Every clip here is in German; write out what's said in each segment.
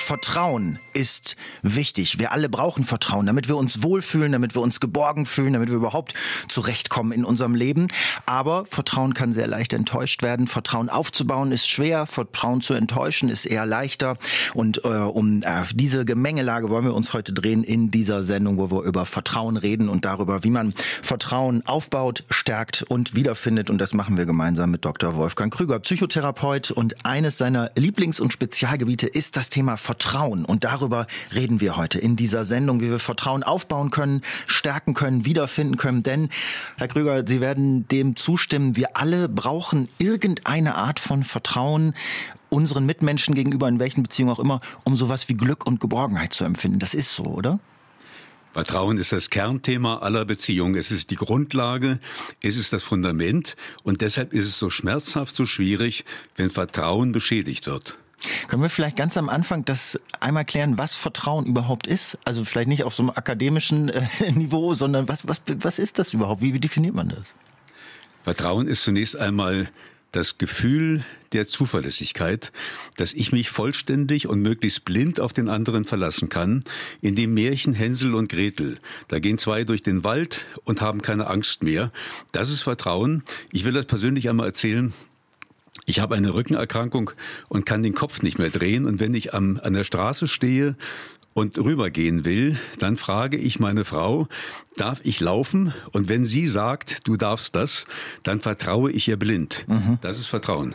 Vertrauen ist wichtig. Wir alle brauchen Vertrauen, damit wir uns wohlfühlen, damit wir uns geborgen fühlen, damit wir überhaupt zurechtkommen in unserem Leben. Aber Vertrauen kann sehr leicht enttäuscht werden. Vertrauen aufzubauen ist schwer, Vertrauen zu enttäuschen ist eher leichter. Und äh, um äh, diese Gemengelage wollen wir uns heute drehen in dieser Sendung, wo wir über Vertrauen reden und darüber, wie man Vertrauen aufbaut, stärkt und wiederfindet. Und das machen wir gemeinsam mit Dr. Wolfgang Krüger, Psychotherapeut. Und eines seiner Lieblings- und Spezialgebiete ist das Thema Vertrauen. Vertrauen. Und darüber reden wir heute in dieser Sendung, wie wir Vertrauen aufbauen können, stärken können, wiederfinden können. Denn, Herr Krüger, Sie werden dem zustimmen, wir alle brauchen irgendeine Art von Vertrauen unseren Mitmenschen gegenüber, in welchen Beziehungen auch immer, um sowas wie Glück und Geborgenheit zu empfinden. Das ist so, oder? Vertrauen ist das Kernthema aller Beziehungen. Es ist die Grundlage, es ist das Fundament und deshalb ist es so schmerzhaft, so schwierig, wenn Vertrauen beschädigt wird. Können wir vielleicht ganz am Anfang das einmal klären, was Vertrauen überhaupt ist? Also vielleicht nicht auf so einem akademischen äh, Niveau, sondern was, was, was ist das überhaupt? Wie, wie definiert man das? Vertrauen ist zunächst einmal das Gefühl der Zuverlässigkeit, dass ich mich vollständig und möglichst blind auf den anderen verlassen kann. In dem Märchen Hänsel und Gretel, da gehen zwei durch den Wald und haben keine Angst mehr. Das ist Vertrauen. Ich will das persönlich einmal erzählen ich habe eine Rückenerkrankung und kann den Kopf nicht mehr drehen. Und wenn ich am, an der Straße stehe und rübergehen will, dann frage ich meine Frau, darf ich laufen? Und wenn sie sagt, du darfst das, dann vertraue ich ihr blind. Mhm. Das ist Vertrauen.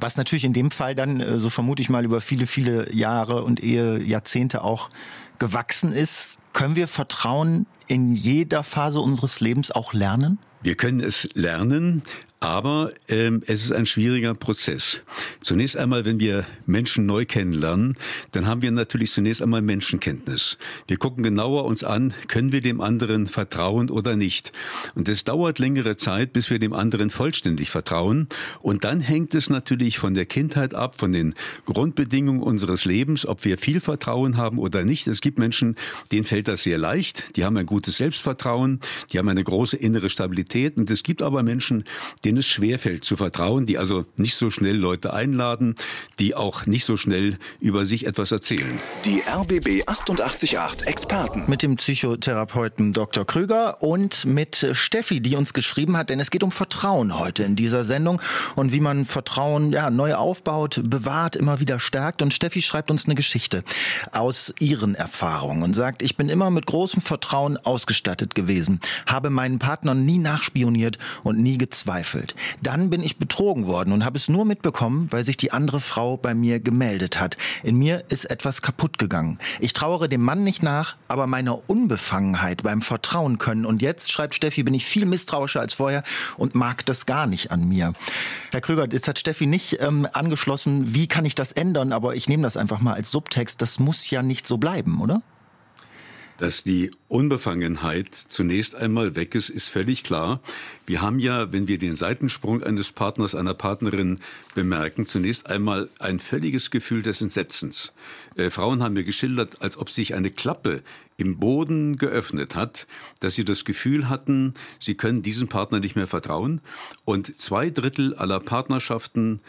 Was natürlich in dem Fall dann, äh, so vermute ich mal, über viele, viele Jahre und ehe Jahrzehnte auch gewachsen ist. Können wir Vertrauen in jeder Phase unseres Lebens auch lernen? Wir können es lernen, aber ähm, es ist ein schwieriger Prozess. Zunächst einmal, wenn wir Menschen neu kennenlernen, dann haben wir natürlich zunächst einmal Menschenkenntnis. Wir gucken genauer uns an, können wir dem anderen vertrauen oder nicht. Und es dauert längere Zeit, bis wir dem anderen vollständig vertrauen. Und dann hängt es natürlich von der Kindheit ab, von den Grundbedingungen unseres Lebens, ob wir viel Vertrauen haben oder nicht. Es gibt Menschen, denen fällt das sehr leicht. Die haben ein gutes Selbstvertrauen, die haben eine große innere Stabilität. Und es gibt aber Menschen, denen es schwerfällt zu vertrauen, die also nicht so schnell Leute einladen, die auch nicht so schnell über sich etwas erzählen. Die RBB 888 Experten. Mit dem Psychotherapeuten Dr. Krüger und mit Steffi, die uns geschrieben hat, denn es geht um Vertrauen heute in dieser Sendung und wie man Vertrauen ja, neu aufbaut, bewahrt, immer wieder stärkt. Und Steffi schreibt uns eine Geschichte aus ihren Erfahrungen und sagt, ich bin immer mit großem Vertrauen ausgestattet gewesen, habe meinen Partner nie nachspioniert und nie gezweifelt erfüllt. Dann bin ich betrogen worden und habe es nur mitbekommen, weil sich die andere Frau bei mir gemeldet hat. In mir ist etwas kaputt gegangen. Ich trauere dem Mann nicht nach, aber meiner Unbefangenheit beim Vertrauen können. Und jetzt, schreibt Steffi, bin ich viel misstrauischer als vorher und mag das gar nicht an mir. Herr Krüger, jetzt hat Steffi nicht ähm, angeschlossen, wie kann ich das ändern, aber ich nehme das einfach mal als Subtext. Das muss ja nicht so bleiben, oder? Dass die Unbefangenheit zunächst einmal weg ist, ist völlig klar. Wir haben ja, wenn wir den Seitensprung eines Partners, einer Partnerin bemerken, zunächst einmal ein völliges Gefühl des Entsetzens. Äh, Frauen haben mir geschildert, als ob sich eine Klappe im Boden geöffnet hat, dass sie das Gefühl hatten, sie können diesem Partner nicht mehr vertrauen. Und zwei Drittel aller Partnerschaften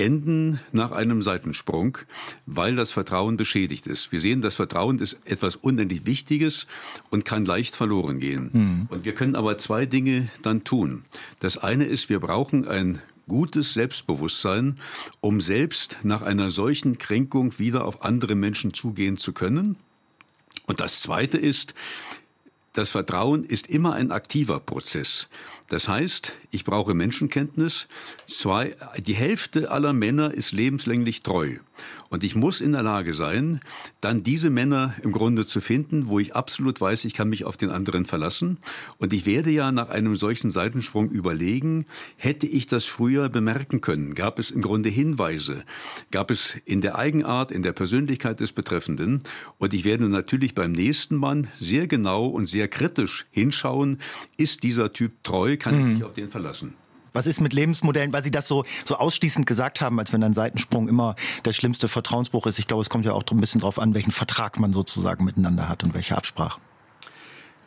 enden nach einem Seitensprung, weil das Vertrauen beschädigt ist. Wir sehen, das Vertrauen ist etwas unendlich Wichtiges und kann leicht verloren gehen. Mhm. Und wir können aber zwei Dinge dann tun. Das eine ist, wir brauchen ein gutes Selbstbewusstsein, um selbst nach einer solchen Kränkung wieder auf andere Menschen zugehen zu können. Und das Zweite ist, das Vertrauen ist immer ein aktiver Prozess. Das heißt, ich brauche Menschenkenntnis. Zwei, die Hälfte aller Männer ist lebenslänglich treu. Und ich muss in der Lage sein, dann diese Männer im Grunde zu finden, wo ich absolut weiß, ich kann mich auf den anderen verlassen. Und ich werde ja nach einem solchen Seitensprung überlegen, hätte ich das früher bemerken können? Gab es im Grunde Hinweise? Gab es in der Eigenart, in der Persönlichkeit des Betreffenden? Und ich werde natürlich beim nächsten Mann sehr genau und sehr kritisch hinschauen, ist dieser Typ treu? Kann ich mich mhm. auf den verlassen? Was ist mit Lebensmodellen, weil Sie das so, so ausschließend gesagt haben, als wenn ein Seitensprung immer der schlimmste Vertrauensbruch ist? Ich glaube, es kommt ja auch ein bisschen darauf an, welchen Vertrag man sozusagen miteinander hat und welche Absprachen.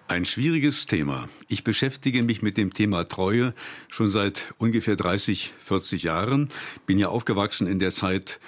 Ein schwieriges Thema. Ich beschäftige mich mit dem Thema Treue schon seit ungefähr 30, 40 Jahren. Bin ja aufgewachsen in der Zeit,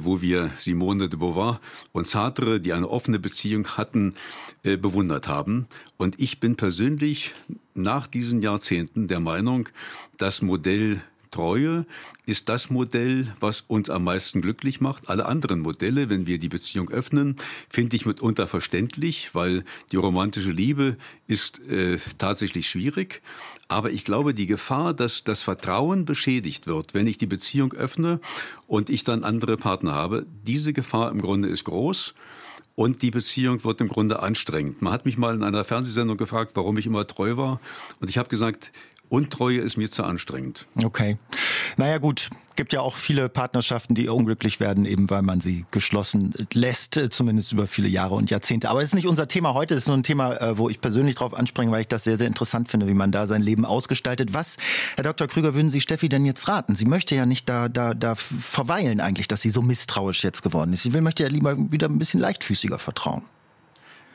wo wir Simone de Beauvoir und Sartre, die eine offene Beziehung hatten, äh, bewundert haben. Und ich bin persönlich nach diesen Jahrzehnten der Meinung, das Modell Treue ist das Modell, was uns am meisten glücklich macht. Alle anderen Modelle, wenn wir die Beziehung öffnen, finde ich mitunter verständlich, weil die romantische Liebe ist äh, tatsächlich schwierig. Aber ich glaube, die Gefahr, dass das Vertrauen beschädigt wird, wenn ich die Beziehung öffne und ich dann andere Partner habe, diese Gefahr im Grunde ist groß. Und die Beziehung wird im Grunde anstrengend. Man hat mich mal in einer Fernsehsendung gefragt, warum ich immer treu war. Und ich habe gesagt, Untreue ist mir zu anstrengend. Okay. Naja gut, gibt ja auch viele Partnerschaften, die unglücklich werden, eben weil man sie geschlossen lässt, zumindest über viele Jahre und Jahrzehnte. Aber es ist nicht unser Thema heute, es ist nur ein Thema, äh, wo ich persönlich drauf anspringe, weil ich das sehr, sehr interessant finde, wie man da sein Leben ausgestaltet. Was, Herr Dr. Krüger, würden Sie Steffi denn jetzt raten? Sie möchte ja nicht da, da, da verweilen eigentlich, dass sie so misstrauisch jetzt geworden ist. Sie möchte ja lieber wieder ein bisschen leichtfüßiger vertrauen.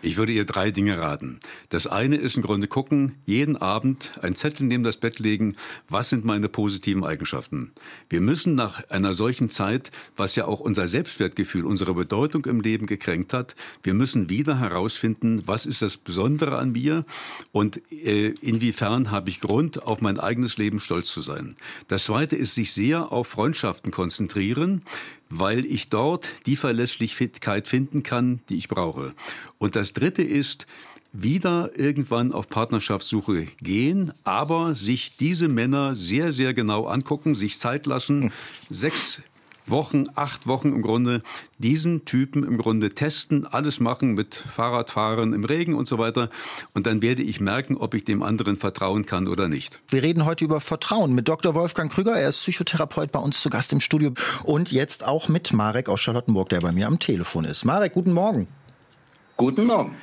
Ich würde ihr drei Dinge raten. Das eine ist im Grunde gucken, jeden Abend ein Zettel neben das Bett legen, was sind meine positiven Eigenschaften. Wir müssen nach einer solchen Zeit, was ja auch unser Selbstwertgefühl, unsere Bedeutung im Leben gekränkt hat, wir müssen wieder herausfinden, was ist das Besondere an mir und äh, inwiefern habe ich Grund, auf mein eigenes Leben stolz zu sein. Das zweite ist, sich sehr auf Freundschaften konzentrieren weil ich dort die Verlässlichkeit finden kann, die ich brauche. Und das Dritte ist, wieder irgendwann auf Partnerschaftssuche gehen, aber sich diese Männer sehr, sehr genau angucken, sich Zeit lassen, sechs Wochen, acht Wochen im Grunde diesen Typen im Grunde testen, alles machen mit Fahrradfahren im Regen und so weiter. Und dann werde ich merken, ob ich dem anderen vertrauen kann oder nicht. Wir reden heute über Vertrauen mit Dr. Wolfgang Krüger. Er ist Psychotherapeut bei uns zu Gast im Studio. Und jetzt auch mit Marek aus Charlottenburg, der bei mir am Telefon ist. Marek, guten Morgen. Guten Morgen.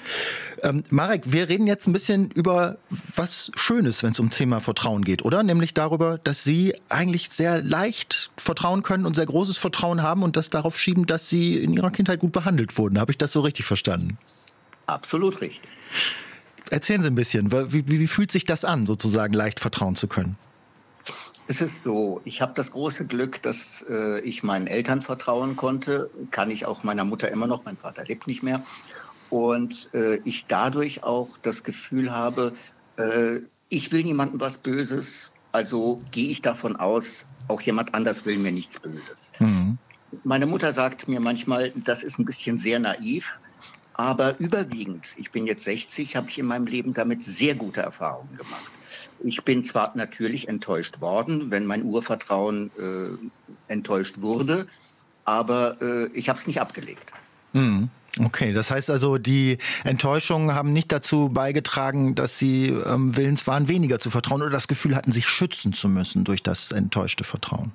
Ähm, Marek, wir reden jetzt ein bisschen über was Schönes, wenn es um Thema Vertrauen geht, oder? Nämlich darüber, dass Sie eigentlich sehr leicht vertrauen können und sehr großes Vertrauen haben und das darauf schieben, dass Sie in Ihrer Kindheit gut behandelt wurden. Habe ich das so richtig verstanden? Absolut richtig. Erzählen Sie ein bisschen, wie, wie, wie fühlt sich das an, sozusagen leicht vertrauen zu können? Es ist so, ich habe das große Glück, dass äh, ich meinen Eltern vertrauen konnte. Kann ich auch meiner Mutter immer noch, mein Vater lebt nicht mehr und äh, ich dadurch auch das Gefühl habe, äh, ich will niemandem was Böses, also gehe ich davon aus, auch jemand anders will mir nichts Böses. Mhm. Meine Mutter sagt mir manchmal, das ist ein bisschen sehr naiv, aber überwiegend, ich bin jetzt 60, habe ich in meinem Leben damit sehr gute Erfahrungen gemacht. Ich bin zwar natürlich enttäuscht worden, wenn mein Urvertrauen äh, enttäuscht wurde, aber äh, ich habe es nicht abgelegt. Mhm. Okay, das heißt also, die Enttäuschungen haben nicht dazu beigetragen, dass Sie ähm, willens waren, weniger zu vertrauen oder das Gefühl hatten, sich schützen zu müssen durch das enttäuschte Vertrauen.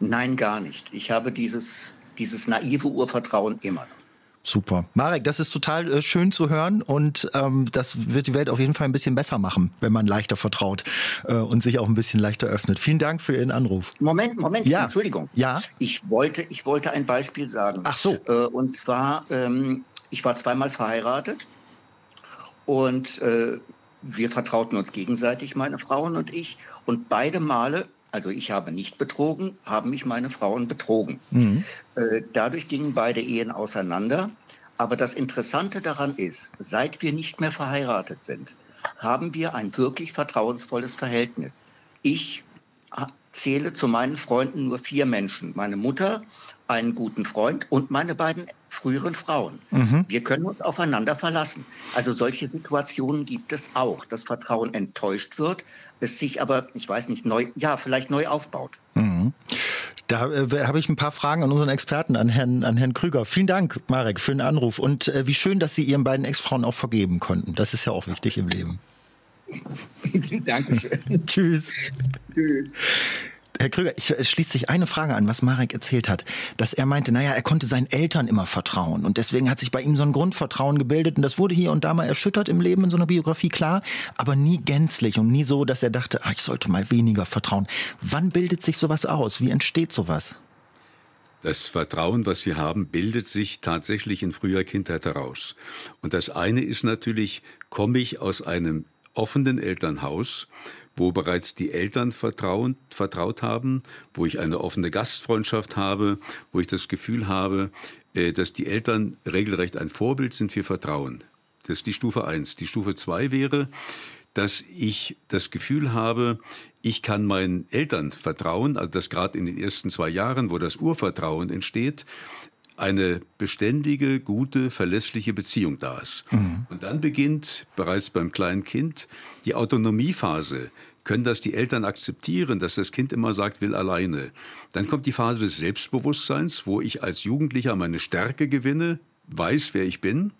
Nein, gar nicht. Ich habe dieses, dieses naive Urvertrauen immer noch. Super. Marek, das ist total äh, schön zu hören und ähm, das wird die Welt auf jeden Fall ein bisschen besser machen, wenn man leichter vertraut äh, und sich auch ein bisschen leichter öffnet. Vielen Dank für Ihren Anruf. Moment, Moment, ja. Entschuldigung. Ja. Ich wollte, ich wollte ein Beispiel sagen. Ach so. Äh, und zwar, ähm, ich war zweimal verheiratet und äh, wir vertrauten uns gegenseitig, meine Frauen und ich. Und beide Male also ich habe nicht betrogen, haben mich meine Frauen betrogen. Mhm. Äh, dadurch gingen beide Ehen auseinander. Aber das Interessante daran ist, seit wir nicht mehr verheiratet sind, haben wir ein wirklich vertrauensvolles Verhältnis. Ich zähle zu meinen Freunden nur vier Menschen. Meine Mutter, einen guten Freund und meine beiden früheren Frauen. Mhm. Wir können uns aufeinander verlassen. Also solche Situationen gibt es auch, dass Vertrauen enttäuscht wird, es sich aber, ich weiß nicht, neu, ja, vielleicht neu aufbaut. Mhm. Da äh, habe ich ein paar Fragen an unseren Experten, an Herrn, an Herrn Krüger. Vielen Dank, Marek, für den Anruf. Und äh, wie schön, dass Sie Ihren beiden Ex-Frauen auch vergeben konnten. Das ist ja auch wichtig im Leben. Dankeschön. Tschüss. Tschüss. Herr Krüger, ich, es schließt sich eine Frage an, was Marek erzählt hat, dass er meinte, naja, er konnte seinen Eltern immer vertrauen und deswegen hat sich bei ihm so ein Grundvertrauen gebildet und das wurde hier und da mal erschüttert im Leben in so einer Biografie, klar, aber nie gänzlich und nie so, dass er dachte, ach, ich sollte mal weniger vertrauen. Wann bildet sich sowas aus? Wie entsteht sowas? Das Vertrauen, was wir haben, bildet sich tatsächlich in früher Kindheit heraus. Und das eine ist natürlich, komme ich aus einem offenen Elternhaus, wo bereits die Eltern vertrauen, vertraut haben, wo ich eine offene Gastfreundschaft habe, wo ich das Gefühl habe, äh, dass die Eltern regelrecht ein Vorbild sind für Vertrauen. Das ist die Stufe eins. Die Stufe zwei wäre, dass ich das Gefühl habe, ich kann meinen Eltern vertrauen, also dass gerade in den ersten zwei Jahren, wo das Urvertrauen entsteht, eine beständige, gute, verlässliche Beziehung da ist. Mhm. Und dann beginnt bereits beim kleinen Kind die Autonomiephase. Können das die Eltern akzeptieren, dass das Kind immer sagt, will alleine? Dann kommt die Phase des Selbstbewusstseins, wo ich als Jugendlicher meine Stärke gewinne, weiß, wer ich bin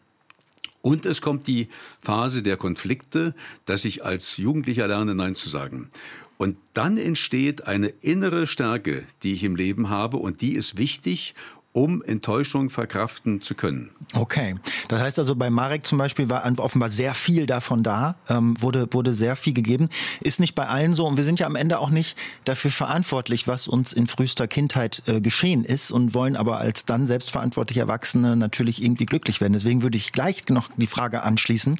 und es kommt die Phase der Konflikte, dass ich als Jugendlicher lerne, Nein zu sagen. Und dann entsteht eine innere Stärke, die ich im Leben habe und die ist wichtig, um Enttäuschung verkraften zu können. Okay, das heißt also bei Marek zum Beispiel war offenbar sehr viel davon da, ähm, wurde, wurde sehr viel gegeben. Ist nicht bei allen so und wir sind ja am Ende auch nicht dafür verantwortlich, was uns in frühester Kindheit äh, geschehen ist und wollen aber als dann selbstverantwortliche Erwachsene natürlich irgendwie glücklich werden. Deswegen würde ich gleich noch die Frage anschließen,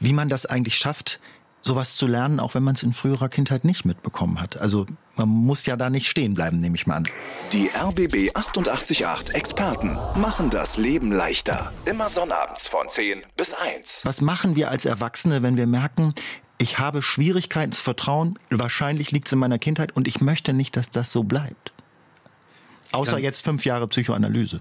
wie man das eigentlich schafft, sowas zu lernen, auch wenn man es in früherer Kindheit nicht mitbekommen hat. Also man muss ja da nicht stehen bleiben, nehme ich mal an. Die RBB 888 Experten machen das Leben leichter. Immer sonnabends von 10 bis 1. Was machen wir als Erwachsene, wenn wir merken, ich habe Schwierigkeiten zu vertrauen, wahrscheinlich liegt es in meiner Kindheit und ich möchte nicht, dass das so bleibt? Außer jetzt fünf Jahre Psychoanalyse.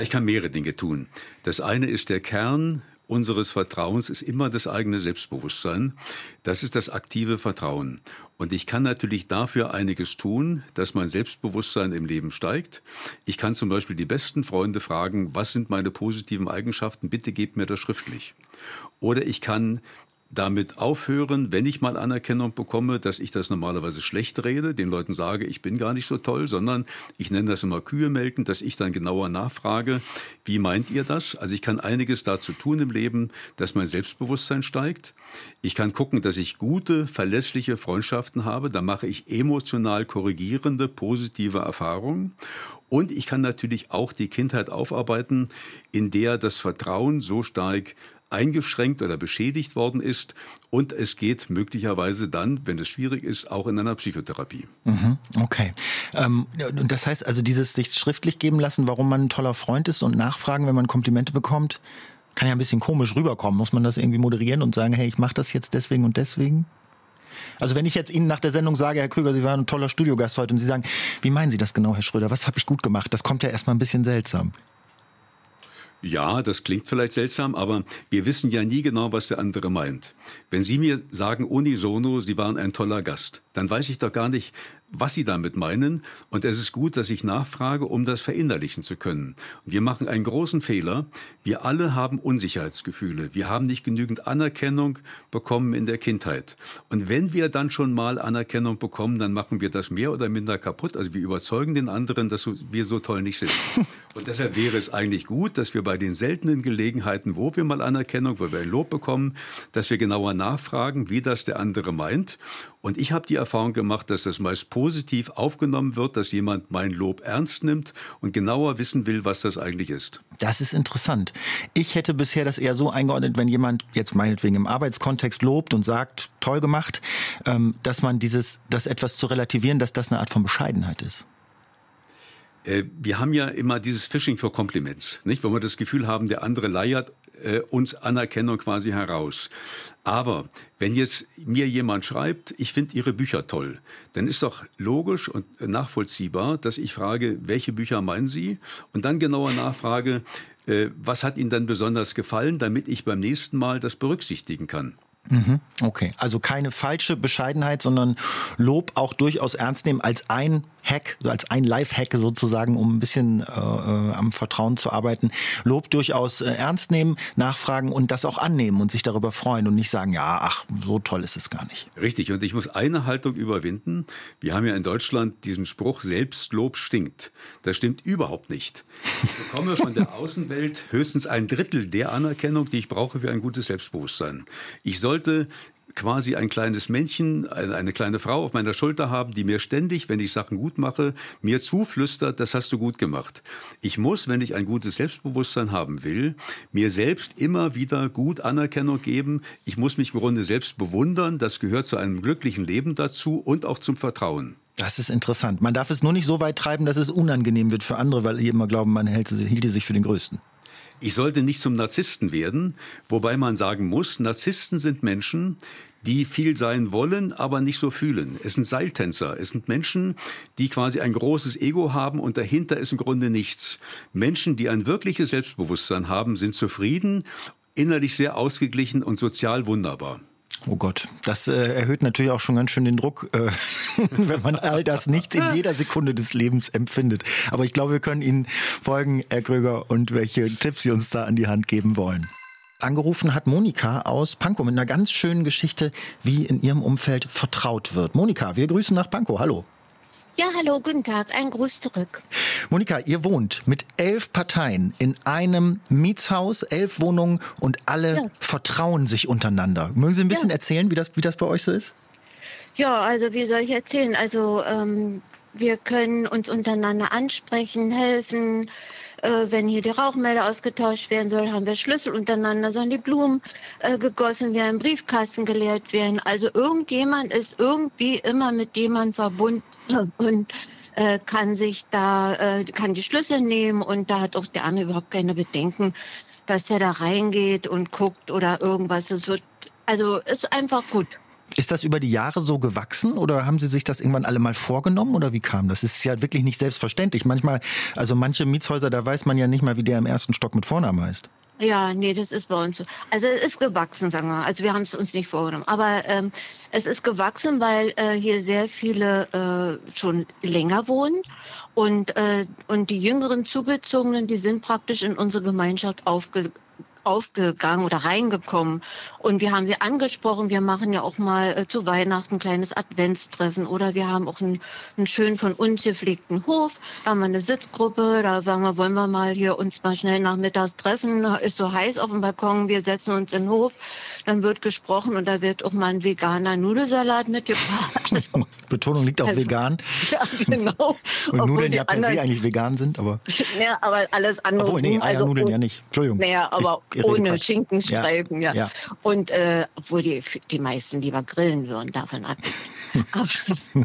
Ich kann mehrere Dinge tun. Das eine ist der Kern unseres Vertrauens ist immer das eigene Selbstbewusstsein. Das ist das aktive Vertrauen. Und ich kann natürlich dafür einiges tun, dass mein Selbstbewusstsein im Leben steigt. Ich kann zum Beispiel die besten Freunde fragen, was sind meine positiven Eigenschaften? Bitte gebt mir das schriftlich. Oder ich kann damit aufhören, wenn ich mal Anerkennung bekomme, dass ich das normalerweise schlecht rede, den Leuten sage, ich bin gar nicht so toll, sondern ich nenne das immer Kühe melken, dass ich dann genauer nachfrage, wie meint ihr das? Also ich kann einiges dazu tun im Leben, dass mein Selbstbewusstsein steigt. Ich kann gucken, dass ich gute, verlässliche Freundschaften habe. Da mache ich emotional korrigierende, positive Erfahrungen. Und ich kann natürlich auch die Kindheit aufarbeiten, in der das Vertrauen so stark eingeschränkt oder beschädigt worden ist. Und es geht möglicherweise dann, wenn es schwierig ist, auch in einer Psychotherapie. Mhm, okay. Ähm, das heißt also, dieses sich schriftlich geben lassen, warum man ein toller Freund ist und nachfragen, wenn man Komplimente bekommt, kann ja ein bisschen komisch rüberkommen. Muss man das irgendwie moderieren und sagen, hey, ich mache das jetzt deswegen und deswegen? Also wenn ich jetzt Ihnen nach der Sendung sage, Herr Krüger, Sie waren ein toller Studiogast heute und Sie sagen, wie meinen Sie das genau, Herr Schröder? Was habe ich gut gemacht? Das kommt ja erstmal ein bisschen seltsam. Ja, das klingt vielleicht seltsam, aber wir wissen ja nie genau, was der andere meint. Wenn Sie mir sagen unisono, Sie waren ein toller Gast, dann weiß ich doch gar nicht, was Sie damit meinen. Und es ist gut, dass ich nachfrage, um das verinnerlichen zu können. Und wir machen einen großen Fehler. Wir alle haben Unsicherheitsgefühle. Wir haben nicht genügend Anerkennung bekommen in der Kindheit. Und wenn wir dann schon mal Anerkennung bekommen, dann machen wir das mehr oder minder kaputt. Also wir überzeugen den anderen, dass wir so toll nicht sind. Und deshalb wäre es eigentlich gut, dass wir bei den seltenen Gelegenheiten, wo wir mal Anerkennung, wo wir ein Lob bekommen, dass wir genauer nachfragen, wie das der andere meint. Und ich habe die Erfahrung gemacht, dass das meist positiv aufgenommen wird, dass jemand mein Lob ernst nimmt und genauer wissen will, was das eigentlich ist. Das ist interessant. Ich hätte bisher das eher so eingeordnet, wenn jemand jetzt meinetwegen im Arbeitskontext lobt und sagt, toll gemacht, ähm, dass man dieses, das etwas zu relativieren, dass das eine Art von Bescheidenheit ist. Äh, wir haben ja immer dieses Fishing for Compliments, nicht? Wo wir das Gefühl haben, der andere leiert äh, uns Anerkennung quasi heraus. Aber wenn jetzt mir jemand schreibt, ich finde Ihre Bücher toll, dann ist doch logisch und nachvollziehbar, dass ich frage, welche Bücher meinen Sie? Und dann genauer nachfrage, äh, was hat Ihnen dann besonders gefallen, damit ich beim nächsten Mal das berücksichtigen kann. Mhm. Okay, also keine falsche Bescheidenheit, sondern Lob auch durchaus ernst nehmen als ein Hack, als ein Live-Hack sozusagen, um ein bisschen äh, äh, am Vertrauen zu arbeiten. Lob durchaus äh, ernst nehmen, nachfragen und das auch annehmen und sich darüber freuen und nicht sagen, ja, ach, so toll ist es gar nicht. Richtig, und ich muss eine Haltung überwinden. Wir haben ja in Deutschland diesen Spruch, Selbstlob stinkt. Das stimmt überhaupt nicht. Ich bekomme von der Außenwelt höchstens ein Drittel der Anerkennung, die ich brauche für ein gutes Selbstbewusstsein. Ich sollte quasi ein kleines Männchen, eine kleine Frau auf meiner Schulter haben, die mir ständig, wenn ich Sachen gut mache, mir zuflüstert, das hast du gut gemacht. Ich muss, wenn ich ein gutes Selbstbewusstsein haben will, mir selbst immer wieder gut Anerkennung geben. Ich muss mich im Grunde selbst bewundern. Das gehört zu einem glücklichen Leben dazu und auch zum Vertrauen. Das ist interessant. Man darf es nur nicht so weit treiben, dass es unangenehm wird für andere, weil die immer glauben, man hielte sich für den Größten. Ich sollte nicht zum Narzissten werden, wobei man sagen muss, Narzissten sind Menschen, die viel sein wollen, aber nicht so fühlen. Es sind Seiltänzer. Es sind Menschen, die quasi ein großes Ego haben und dahinter ist im Grunde nichts. Menschen, die ein wirkliches Selbstbewusstsein haben, sind zufrieden, innerlich sehr ausgeglichen und sozial wunderbar. Oh Gott, das äh, erhöht natürlich auch schon ganz schön den Druck, äh, wenn man all das nicht in jeder Sekunde des Lebens empfindet. Aber ich glaube, wir können Ihnen folgen, Herr Kröger, und welche Tipps Sie uns da an die Hand geben wollen. Angerufen hat Monika aus Pankow mit einer ganz schönen Geschichte, wie in ihrem Umfeld vertraut wird. Monika, wir grüßen nach Pankow. Hallo. Ja, hallo, guten Tag, ein Gruß zurück. Monika, ihr wohnt mit elf Parteien in einem Mietshaus, elf Wohnungen und alle ja. vertrauen sich untereinander. Mögen Sie ein bisschen ja. erzählen, wie das, wie das bei euch so ist? Ja, also wie soll ich erzählen? Also ähm, wir können uns untereinander ansprechen, helfen. Äh, wenn hier die Rauchmelder ausgetauscht werden soll, haben wir Schlüssel untereinander, sollen die Blumen äh, gegossen werden, Briefkasten geleert werden. Also irgendjemand ist irgendwie immer mit jemandem verbunden und äh, kann sich da, äh, kann die Schlüssel nehmen und da hat auch der andere überhaupt keine Bedenken, dass der da reingeht und guckt oder irgendwas. Es wird, also ist einfach gut. Ist das über die Jahre so gewachsen oder haben Sie sich das irgendwann alle mal vorgenommen oder wie kam das? Das ist ja wirklich nicht selbstverständlich. Manchmal, also manche Mietshäuser, da weiß man ja nicht mal, wie der im ersten Stock mit Vornamen heißt. Ja, nee, das ist bei uns so. Also es ist gewachsen, sagen wir. Also wir haben es uns nicht vorgenommen. Aber ähm, es ist gewachsen, weil äh, hier sehr viele äh, schon länger wohnen und, äh, und die jüngeren Zugezogenen, die sind praktisch in unsere Gemeinschaft aufge aufgegangen oder reingekommen. Und wir haben sie angesprochen. Wir machen ja auch mal äh, zu Weihnachten ein kleines Adventstreffen oder wir haben auch einen, einen schön von uns gepflegten Hof. Da haben wir eine Sitzgruppe. Da sagen wir, wollen wir mal hier uns mal schnell nachmittags treffen. Ist so heiß auf dem Balkon. Wir setzen uns in den Hof. Dann wird gesprochen und da wird auch mal ein veganer Nudelsalat mitgebracht. Also, Betonung liegt auf also, vegan. Ja, genau. und Nudeln ja per se eigentlich vegan sind, aber. Ja, aber alles andere. Obwohl, nee, Eiernudeln also, ja nicht. Entschuldigung. Naja, aber ohne Schinkenstreifen, ja. ja. Und äh, obwohl die, die meisten lieber grillen würden, davon ab. aber,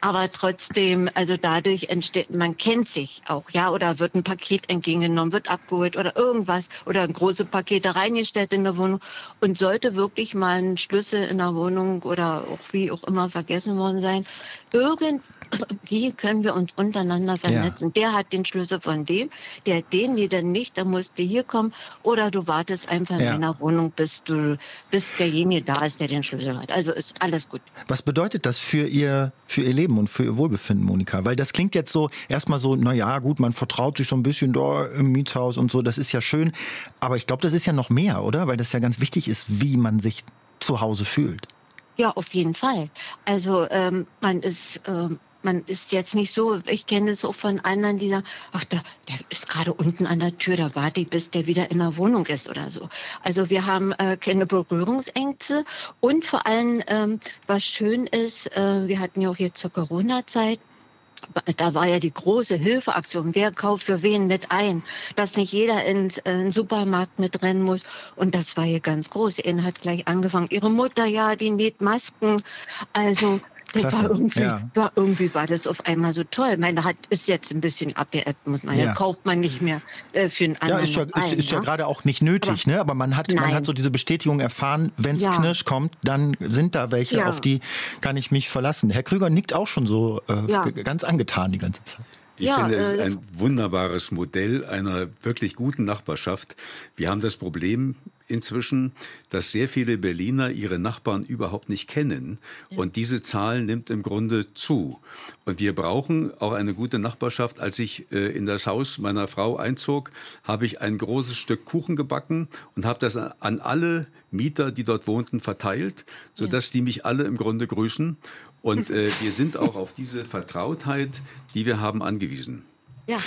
aber, trotzdem, also dadurch entsteht, man kennt sich auch, ja, oder wird ein Paket entgegengenommen, wird abgeholt oder irgendwas oder große Pakete reingestellt in der Wohnung und sollte wirklich mal ein Schlüssel in der Wohnung oder auch wie auch immer vergessen worden sein, irgend wie können wir uns untereinander vernetzen? Ja. Der hat den Schlüssel von dem, der hat den, die dann nicht, dann musst du hier kommen. Oder du wartest einfach ja. in deiner Wohnung, bis, du, bis derjenige da ist, der den Schlüssel hat. Also ist alles gut. Was bedeutet das für ihr, für ihr Leben und für ihr Wohlbefinden, Monika? Weil das klingt jetzt so erstmal so, naja, gut, man vertraut sich so ein bisschen da im Mietshaus und so, das ist ja schön. Aber ich glaube, das ist ja noch mehr, oder? Weil das ja ganz wichtig ist, wie man sich zu Hause fühlt. Ja, auf jeden Fall. Also ähm, man ist ähm, man ist jetzt nicht so, ich kenne es auch von anderen, die sagen, ach, da, der ist gerade unten an der Tür, da warte ich, bis der wieder in der Wohnung ist oder so. Also wir haben äh, keine Berührungsängste und vor allem, ähm, was schön ist, äh, wir hatten ja auch jetzt zur Corona-Zeit, da war ja die große Hilfeaktion. Wer kauft für wen mit ein? Dass nicht jeder ins äh, Supermarkt mitrennen muss. Und das war hier ganz groß. Ihnen hat gleich angefangen. Ihre Mutter, ja, die näht Masken. Also Klasse. War irgendwie, ja. war, irgendwie war das auf einmal so toll. Meine hat ist jetzt ein bisschen abgeebbt, muss man. Ja. kauft man nicht mehr äh, für einen anderen. Ja, ist ja, ein, ist, ist ja, ja gerade auch nicht nötig, aber, ne? Aber man hat, man hat so diese Bestätigung erfahren, wenn es knirsch kommt, dann sind da welche, auf die kann ich mich verlassen. Herr Krüger nickt auch schon so äh, ganz angetan die ganze Zeit. Ich ja, finde es äh, ein wunderbares Modell einer wirklich guten Nachbarschaft. Wir haben das Problem inzwischen, dass sehr viele Berliner ihre Nachbarn überhaupt nicht kennen. Und diese Zahl nimmt im Grunde zu. Und wir brauchen auch eine gute Nachbarschaft. Als ich äh, in das Haus meiner Frau einzog, habe ich ein großes Stück Kuchen gebacken und habe das an alle Mieter, die dort wohnten, verteilt, sodass ja. die mich alle im Grunde grüßen. Und äh, wir sind auch auf diese Vertrautheit, die wir haben, angewiesen. Ja.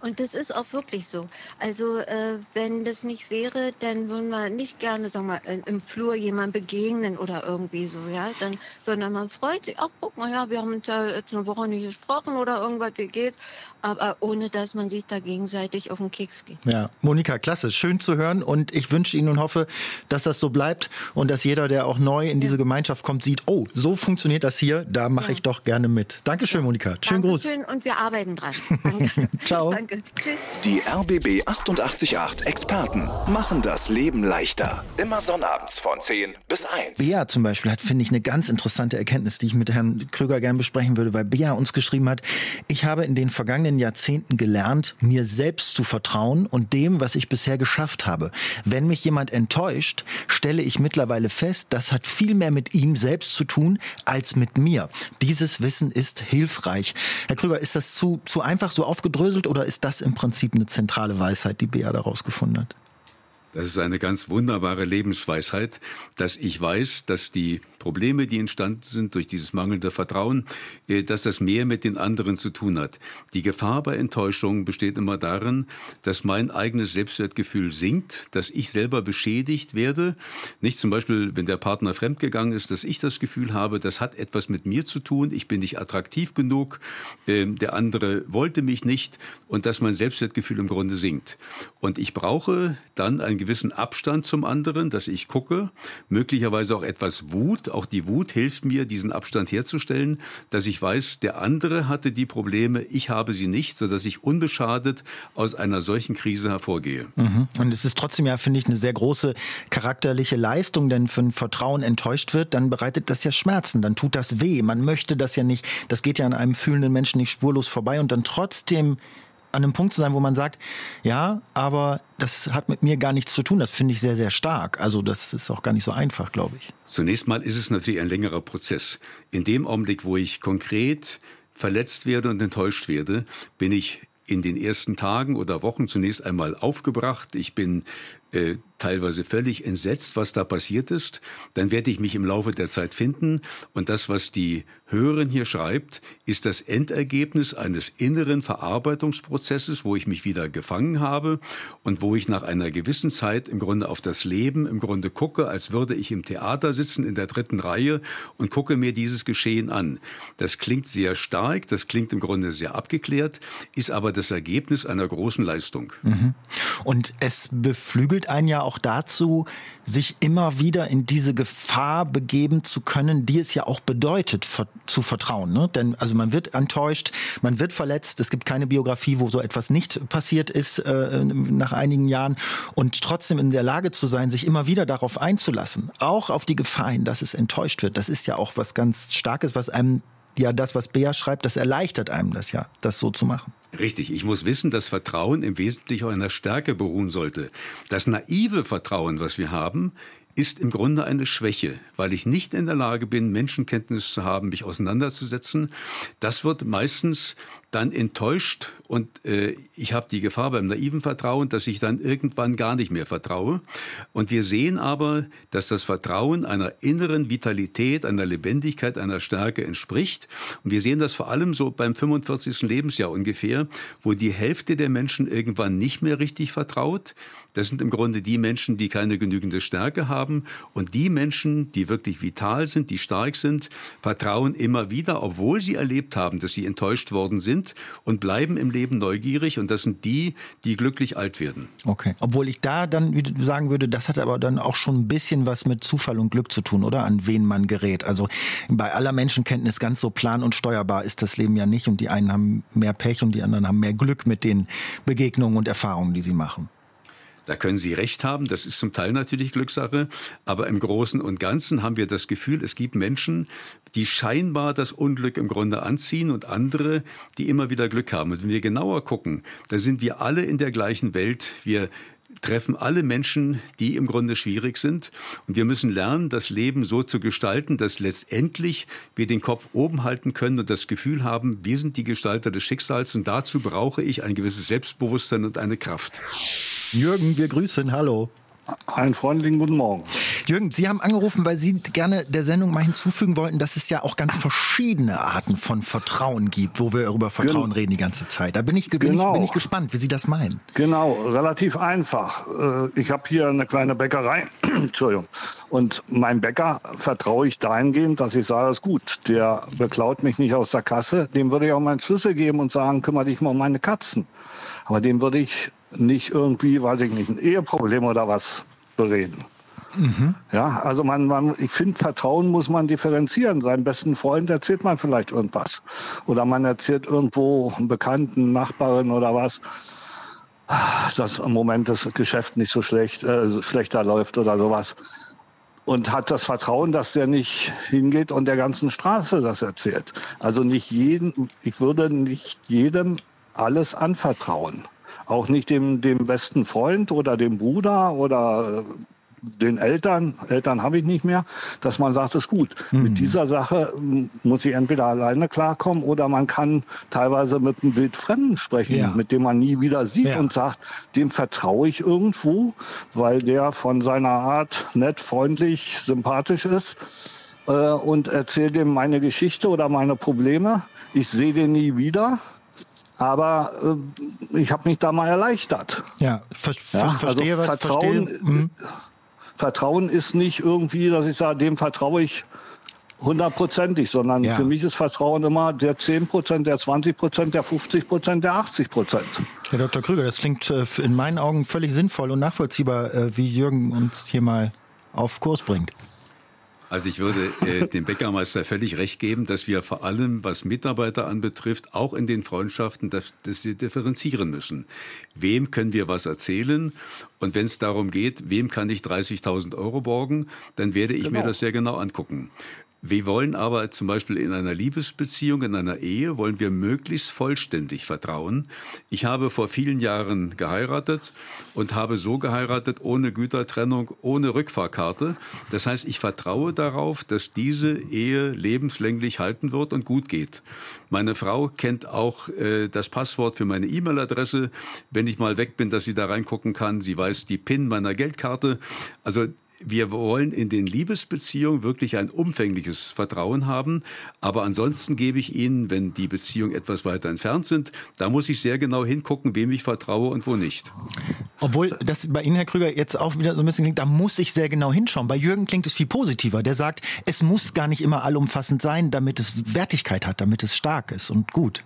Und das ist auch wirklich so. Also äh, wenn das nicht wäre, dann würden wir nicht gerne, sag mal, im Flur jemand begegnen oder irgendwie so, ja. Dann, sondern man freut sich, ach guck mal, ja, wir haben uns ja jetzt eine Woche nicht gesprochen oder irgendwas, wie geht's? Aber ohne dass man sich da gegenseitig auf den Keks geht. Ja, Monika, klasse, schön zu hören und ich wünsche Ihnen und hoffe, dass das so bleibt und dass jeder, der auch neu in diese Gemeinschaft kommt, sieht, oh, so funktioniert das hier, da mache ja. ich doch gerne mit. Dankeschön, Monika. Schönen Gruß. Dankeschön und wir arbeiten dran. Ciao. Danke. Tschüss. Die RBB 888 Experten machen das Leben leichter. Immer sonnabends von 10 bis 1. Bea zum Beispiel hat, finde ich, eine ganz interessante Erkenntnis, die ich mit Herrn Krüger gern besprechen würde, weil Bea uns geschrieben hat, ich habe in den vergangenen Jahrzehnten gelernt, mir selbst zu vertrauen und dem, was ich bisher geschafft habe. Wenn mich jemand enttäuscht, stelle ich mittlerweile fest, das hat viel mehr mit ihm selbst zu tun als mit mir. Dieses Wissen ist hilfreich. Herr Krüger, ist das zu, zu einfach so aufgedröselt oder ist das im Prinzip eine zentrale Weisheit, die Bea daraus gefunden hat? Das ist eine ganz wunderbare Lebensweisheit, dass ich weiß, dass die Probleme, die entstanden sind durch dieses mangelnde Vertrauen, äh, dass das mehr mit den anderen zu tun hat. Die Gefahr bei Enttäuschungen besteht immer darin, dass mein eigenes Selbstwertgefühl sinkt, dass ich selber beschädigt werde. Nicht zum Beispiel, wenn der Partner fremdgegangen ist, dass ich das Gefühl habe, das hat etwas mit mir zu tun, ich bin nicht attraktiv genug, ähm, der andere wollte mich nicht und dass mein Selbstwertgefühl im Grunde sinkt. Und ich brauche dann einen gewissen Abstand zum anderen, dass ich gucke, möglicherweise auch etwas Wut, auch die Wut hilft mir, diesen Abstand herzustellen, dass ich weiß, der andere hatte die Probleme, ich habe sie nicht, sodass ich unbeschadet aus einer solchen Krise hervorgehe. Mhm. Und es ist trotzdem ja, finde ich, eine sehr große charakterliche Leistung, denn wenn Vertrauen enttäuscht wird, dann bereitet das ja Schmerzen, dann tut das weh. Man möchte das ja nicht, das geht ja an einem fühlenden Menschen nicht spurlos vorbei und dann trotzdem an einem Punkt zu sein, wo man sagt, ja, aber das hat mit mir gar nichts zu tun. Das finde ich sehr, sehr stark. Also das ist auch gar nicht so einfach, glaube ich. Zunächst mal ist es natürlich ein längerer Prozess. In dem Augenblick, wo ich konkret verletzt werde und enttäuscht werde, bin ich in den ersten Tagen oder Wochen zunächst einmal aufgebracht. Ich bin äh, teilweise völlig entsetzt, was da passiert ist. Dann werde ich mich im Laufe der Zeit finden. Und das, was die Hörerin hier schreibt, ist das Endergebnis eines inneren Verarbeitungsprozesses, wo ich mich wieder gefangen habe und wo ich nach einer gewissen Zeit im Grunde auf das Leben im Grunde gucke, als würde ich im Theater sitzen in der dritten Reihe und gucke mir dieses Geschehen an. Das klingt sehr stark, das klingt im Grunde sehr abgeklärt, ist aber das Ergebnis einer großen Leistung. Mhm. Und es beflügelt einen ja auch dazu, sich immer wieder in diese Gefahr begeben zu können, die es ja auch bedeutet, zu vertrauen. Ne? Denn also man wird enttäuscht, man wird verletzt. Es gibt keine Biografie, wo so etwas nicht passiert ist äh, nach einigen Jahren. Und trotzdem in der Lage zu sein, sich immer wieder darauf einzulassen, auch auf die Gefahr hin, dass es enttäuscht wird. Das ist ja auch was ganz Starkes, was einem ja das, was Bea schreibt, das erleichtert einem das ja, das so zu machen. Richtig, ich muss wissen, dass Vertrauen im Wesentlichen auf einer Stärke beruhen sollte. Das naive Vertrauen, was wir haben, ist im Grunde eine Schwäche, weil ich nicht in der Lage bin, Menschenkenntnis zu haben, mich auseinanderzusetzen. Das wird meistens dann enttäuscht und äh, ich habe die Gefahr beim naiven Vertrauen, dass ich dann irgendwann gar nicht mehr vertraue. Und wir sehen aber, dass das Vertrauen einer inneren Vitalität, einer Lebendigkeit, einer Stärke entspricht. Und wir sehen das vor allem so beim 45. Lebensjahr ungefähr, wo die Hälfte der Menschen irgendwann nicht mehr richtig vertraut. Das sind im Grunde die Menschen, die keine genügende Stärke haben. Und die Menschen, die wirklich vital sind, die stark sind, vertrauen immer wieder, obwohl sie erlebt haben, dass sie enttäuscht worden sind und bleiben im Leben neugierig und das sind die, die glücklich alt werden. Okay. Obwohl ich da dann sagen würde, das hat aber dann auch schon ein bisschen was mit Zufall und Glück zu tun, oder? An wen man gerät. Also bei aller Menschenkenntnis ganz so plan und steuerbar ist das Leben ja nicht und die einen haben mehr Pech und die anderen haben mehr Glück mit den Begegnungen und Erfahrungen, die sie machen. Da können Sie recht haben, das ist zum Teil natürlich Glückssache, aber im Großen und Ganzen haben wir das Gefühl, es gibt Menschen, die scheinbar das Unglück im Grunde anziehen und andere, die immer wieder Glück haben. Und wenn wir genauer gucken, dann sind wir alle in der gleichen Welt. Wir treffen alle Menschen, die im Grunde schwierig sind. Und wir müssen lernen, das Leben so zu gestalten, dass letztendlich wir den Kopf oben halten können und das Gefühl haben, wir sind die Gestalter des Schicksals. Und dazu brauche ich ein gewisses Selbstbewusstsein und eine Kraft. Jürgen, wir grüßen. Hallo. Einen freundlichen guten Morgen. Jürgen, Sie haben angerufen, weil Sie gerne der Sendung mal hinzufügen wollten, dass es ja auch ganz verschiedene Arten von Vertrauen gibt, wo wir über Vertrauen Gen reden die ganze Zeit. Da bin ich, bin, genau. ich, bin ich gespannt, wie Sie das meinen. Genau, relativ einfach. Äh, ich habe hier eine kleine Bäckerei, Entschuldigung, und mein Bäcker vertraue ich dahingehend, dass ich sage, ist gut, der beklaut mich nicht aus der Kasse, dem würde ich auch meinen Schlüssel geben und sagen, kümmere dich mal um meine Katzen. Aber dem würde ich nicht irgendwie, weiß ich nicht, ein Eheproblem oder was bereden. Mhm. Ja, also man, man ich finde, Vertrauen muss man differenzieren. Seinem besten Freund erzählt man vielleicht irgendwas. Oder man erzählt irgendwo einem Bekannten, Nachbarin oder was, dass im Moment das Geschäft nicht so schlecht, äh, schlechter läuft oder sowas. Und hat das Vertrauen, dass der nicht hingeht und der ganzen Straße das erzählt. Also nicht jeden, ich würde nicht jedem alles anvertrauen auch nicht dem, dem besten Freund oder dem Bruder oder äh, den Eltern, Eltern habe ich nicht mehr, dass man sagt, es ist gut. Mhm. Mit dieser Sache muss ich entweder alleine klarkommen oder man kann teilweise mit einem Wildfremden sprechen, ja. mit dem man nie wieder sieht ja. und sagt, dem vertraue ich irgendwo, weil der von seiner Art nett, freundlich, sympathisch ist äh, und erzählt dem meine Geschichte oder meine Probleme. Ich sehe den nie wieder. Aber äh, ich habe mich da mal erleichtert. Ja, ver ja also verstehe also was. Vertrauen, verstehe. Mhm. Vertrauen ist nicht irgendwie, dass ich sage, dem vertraue ich hundertprozentig, sondern ja. für mich ist Vertrauen immer der 10 Prozent, der 20 Prozent, der 50 Prozent, der 80 Prozent. Herr Dr. Krüger, das klingt äh, in meinen Augen völlig sinnvoll und nachvollziehbar, äh, wie Jürgen uns hier mal auf Kurs bringt. Also ich würde äh, dem Bäckermeister völlig recht geben, dass wir vor allem, was Mitarbeiter anbetrifft, auch in den Freundschaften, dass, dass wir differenzieren müssen. Wem können wir was erzählen? Und wenn es darum geht, wem kann ich 30.000 Euro borgen, dann werde ich genau. mir das sehr genau angucken. Wir wollen aber zum Beispiel in einer Liebesbeziehung, in einer Ehe, wollen wir möglichst vollständig vertrauen. Ich habe vor vielen Jahren geheiratet und habe so geheiratet ohne Gütertrennung, ohne Rückfahrkarte. Das heißt, ich vertraue darauf, dass diese Ehe lebenslänglich halten wird und gut geht. Meine Frau kennt auch äh, das Passwort für meine E-Mail-Adresse, wenn ich mal weg bin, dass sie da reingucken kann. Sie weiß die PIN meiner Geldkarte. Also wir wollen in den Liebesbeziehungen wirklich ein umfängliches Vertrauen haben. Aber ansonsten gebe ich Ihnen, wenn die Beziehungen etwas weiter entfernt sind, da muss ich sehr genau hingucken, wem ich vertraue und wo nicht. Obwohl das bei Ihnen, Herr Krüger, jetzt auch wieder so ein bisschen klingt, da muss ich sehr genau hinschauen. Bei Jürgen klingt es viel positiver. Der sagt, es muss gar nicht immer allumfassend sein, damit es Wertigkeit hat, damit es stark ist und gut.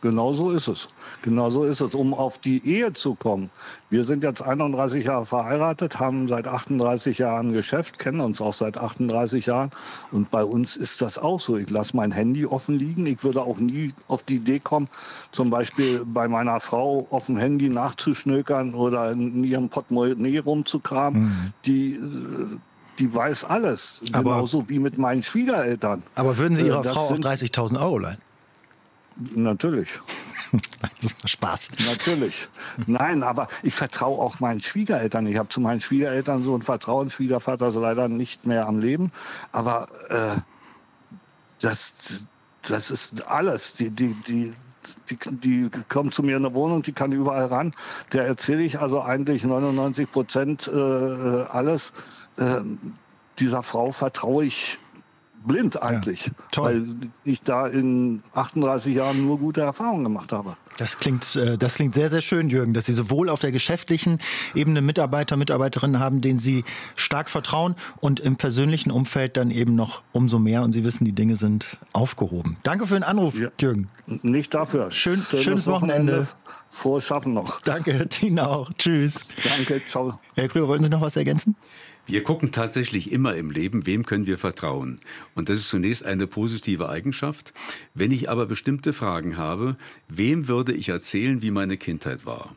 Genau so ist es. Genau so ist es. Um auf die Ehe zu kommen. Wir sind jetzt 31 Jahre verheiratet, haben seit 38 Jahren Geschäft, kennen uns auch seit 38 Jahren. Und bei uns ist das auch so. Ich lasse mein Handy offen liegen. Ich würde auch nie auf die Idee kommen, zum Beispiel bei meiner Frau auf dem Handy nachzuschnökern oder in ihrem Portemonnaie rumzukramen. Mhm. Die die weiß alles. Aber, Genauso wie mit meinen Schwiegereltern. Aber würden Sie Ihrer das Frau auch 30.000 Euro leihen? Natürlich. Spaß. Natürlich. Nein, aber ich vertraue auch meinen Schwiegereltern. Ich habe zu meinen Schwiegereltern so ein Vertrauen. Schwiegervater ist leider nicht mehr am Leben. Aber äh, das, das ist alles. Die, die, die, die, die kommt zu mir in der Wohnung, die kann überall ran. Der erzähle ich also eigentlich 99 Prozent äh, alles. Äh, dieser Frau vertraue ich blind eigentlich, ja, weil ich da in 38 Jahren nur gute Erfahrungen gemacht habe. Das klingt, äh, das klingt sehr, sehr schön, Jürgen, dass Sie sowohl auf der geschäftlichen Ebene Mitarbeiter, Mitarbeiterinnen haben, denen Sie stark vertrauen und im persönlichen Umfeld dann eben noch umso mehr und Sie wissen, die Dinge sind aufgehoben. Danke für den Anruf, ja, Jürgen. Nicht dafür. Schön, schönes, schönes Wochenende. Wochenende. Frohes Schaffen noch. Danke, Tina auch. Tschüss. Danke, ciao. Herr Krüger, wollten Sie noch was ergänzen? Wir gucken tatsächlich immer im Leben, wem können wir vertrauen. Und das ist zunächst eine positive Eigenschaft. Wenn ich aber bestimmte Fragen habe, wem würde ich erzählen, wie meine Kindheit war?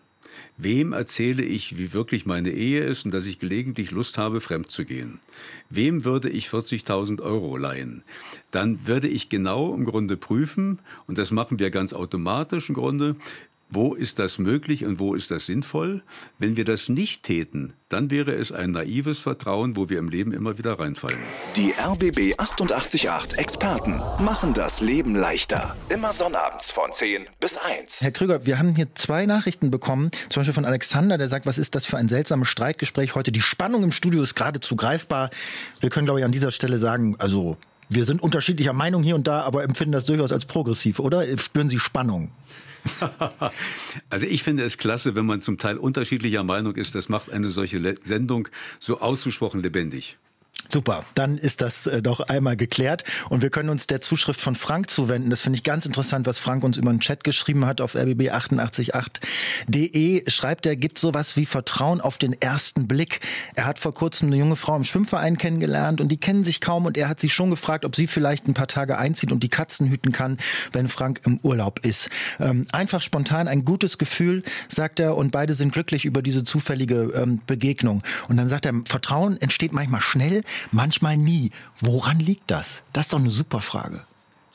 Wem erzähle ich, wie wirklich meine Ehe ist und dass ich gelegentlich Lust habe, fremd zu gehen? Wem würde ich 40.000 Euro leihen? Dann würde ich genau im Grunde prüfen, und das machen wir ganz automatisch im Grunde, wo ist das möglich und wo ist das sinnvoll. Wenn wir das nicht täten, dann wäre es ein naives Vertrauen, wo wir im Leben immer wieder reinfallen. Die RBB 888 Experten machen das Leben leichter. Immer sonnabends von 10 bis 1. Herr Krüger, wir haben hier zwei Nachrichten bekommen, zum Beispiel von Alexander, der sagt, was ist das für ein seltsames Streitgespräch heute? Die Spannung im Studio ist geradezu greifbar. Wir können, glaube ich, an dieser Stelle sagen, also wir sind unterschiedlicher Meinung hier und da, aber empfinden das durchaus als progressiv, oder? Spüren Sie Spannung? Also ich finde es klasse, wenn man zum Teil unterschiedlicher Meinung ist. Das macht eine solche Sendung so ausgesprochen lebendig. Super, dann ist das äh, doch einmal geklärt und wir können uns der Zuschrift von Frank zuwenden. Das finde ich ganz interessant, was Frank uns über den Chat geschrieben hat auf rbb888.de. Schreibt er, gibt sowas wie Vertrauen auf den ersten Blick. Er hat vor kurzem eine junge Frau im Schwimmverein kennengelernt und die kennen sich kaum und er hat sie schon gefragt, ob sie vielleicht ein paar Tage einzieht und die Katzen hüten kann, wenn Frank im Urlaub ist. Ähm, einfach spontan, ein gutes Gefühl, sagt er und beide sind glücklich über diese zufällige ähm, Begegnung. Und dann sagt er, Vertrauen entsteht manchmal schnell, manchmal nie. Woran liegt das? Das ist doch eine super Frage.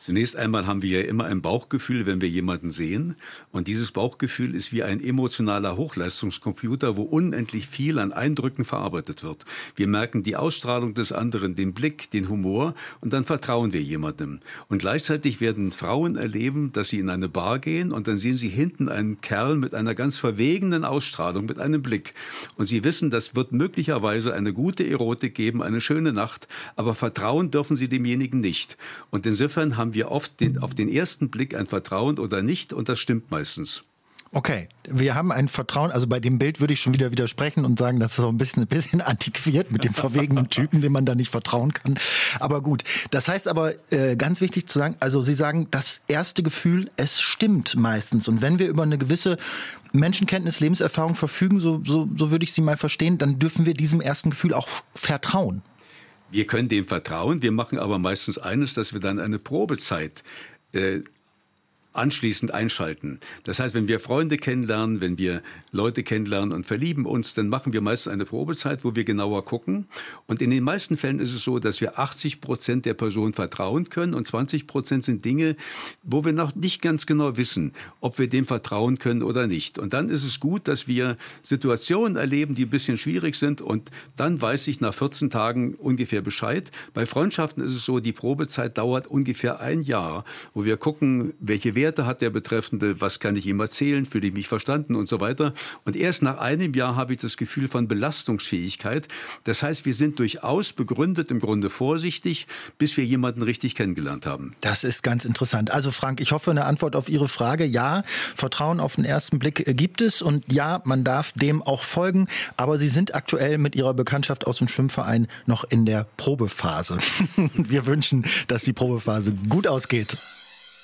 Zunächst einmal haben wir ja immer ein Bauchgefühl, wenn wir jemanden sehen. Und dieses Bauchgefühl ist wie ein emotionaler Hochleistungskomputer, wo unendlich viel an Eindrücken verarbeitet wird. Wir merken die Ausstrahlung des anderen, den Blick, den Humor und dann vertrauen wir jemandem. Und gleichzeitig werden Frauen erleben, dass sie in eine Bar gehen und dann sehen sie hinten einen Kerl mit einer ganz verwegenen Ausstrahlung, mit einem Blick. Und sie wissen, das wird möglicherweise eine gute Erotik geben, eine schöne Nacht, aber vertrauen dürfen sie demjenigen nicht. Und insofern haben haben wir oft den, auf den ersten Blick ein Vertrauen oder nicht und das stimmt meistens. Okay, wir haben ein Vertrauen, also bei dem Bild würde ich schon wieder widersprechen und sagen, das ist so ein bisschen, ein bisschen antiquiert mit dem verwegenen Typen, dem man da nicht vertrauen kann. Aber gut, das heißt aber äh, ganz wichtig zu sagen, also Sie sagen, das erste Gefühl, es stimmt meistens. Und wenn wir über eine gewisse Menschenkenntnis, Lebenserfahrung verfügen, so, so, so würde ich Sie mal verstehen, dann dürfen wir diesem ersten Gefühl auch vertrauen. Wir können dem vertrauen, wir machen aber meistens eines, dass wir dann eine Probezeit äh, anschließend einschalten. Das heißt, wenn wir Freunde kennenlernen, wenn wir Leute kennenlernen und verlieben uns, dann machen wir meistens eine Probezeit, wo wir genauer gucken. Und in den meisten Fällen ist es so, dass wir 80 Prozent der Person vertrauen können und 20 Prozent sind Dinge, wo wir noch nicht ganz genau wissen, ob wir dem vertrauen können oder nicht. Und dann ist es gut, dass wir Situationen erleben, die ein bisschen schwierig sind und dann weiß ich nach 14 Tagen ungefähr Bescheid. Bei Freundschaften ist es so, die Probezeit dauert ungefähr ein Jahr, wo wir gucken, welche Werte Werte hat der Betreffende, was kann ich ihm erzählen, fühle ich mich verstanden und so weiter. Und erst nach einem Jahr habe ich das Gefühl von Belastungsfähigkeit. Das heißt, wir sind durchaus begründet, im Grunde vorsichtig, bis wir jemanden richtig kennengelernt haben. Das ist ganz interessant. Also Frank, ich hoffe, eine Antwort auf Ihre Frage. Ja, Vertrauen auf den ersten Blick gibt es und ja, man darf dem auch folgen. Aber Sie sind aktuell mit Ihrer Bekanntschaft aus dem Schwimmverein noch in der Probephase. Wir wünschen, dass die Probephase gut ausgeht.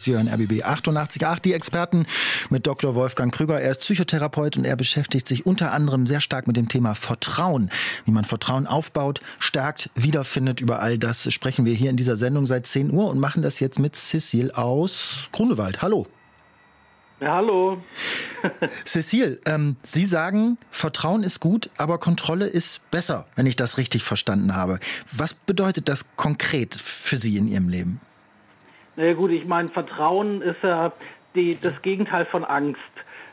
Sie hören RBB 88.8, die Experten mit Dr. Wolfgang Krüger. Er ist Psychotherapeut und er beschäftigt sich unter anderem sehr stark mit dem Thema Vertrauen. Wie man Vertrauen aufbaut, stärkt, wiederfindet. Über all das sprechen wir hier in dieser Sendung seit 10 Uhr und machen das jetzt mit Cecil aus Grunewald. Hallo. Ja, hallo. Cecil, ähm, Sie sagen, Vertrauen ist gut, aber Kontrolle ist besser, wenn ich das richtig verstanden habe. Was bedeutet das konkret für Sie in Ihrem Leben? Na gut, ich meine, Vertrauen ist ja die, das Gegenteil von Angst.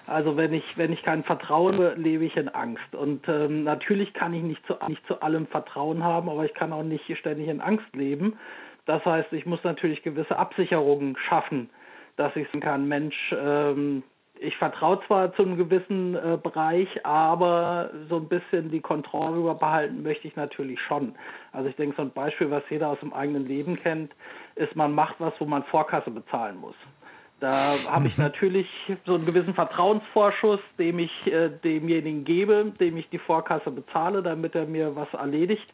Also wenn ich wenn ich kein Vertrauen habe, lebe ich in Angst. Und ähm, natürlich kann ich nicht zu nicht zu allem Vertrauen haben, aber ich kann auch nicht ständig in Angst leben. Das heißt, ich muss natürlich gewisse Absicherungen schaffen, dass ich sagen kann, Mensch, ähm, ich vertraue zwar zu einem gewissen äh, Bereich, aber so ein bisschen die Kontrolle über behalten möchte ich natürlich schon. Also ich denke, so ein Beispiel, was jeder aus dem eigenen Leben kennt, ist, man macht was, wo man Vorkasse bezahlen muss. Da habe ich natürlich so einen gewissen Vertrauensvorschuss, dem ich äh, demjenigen gebe, dem ich die Vorkasse bezahle, damit er mir was erledigt.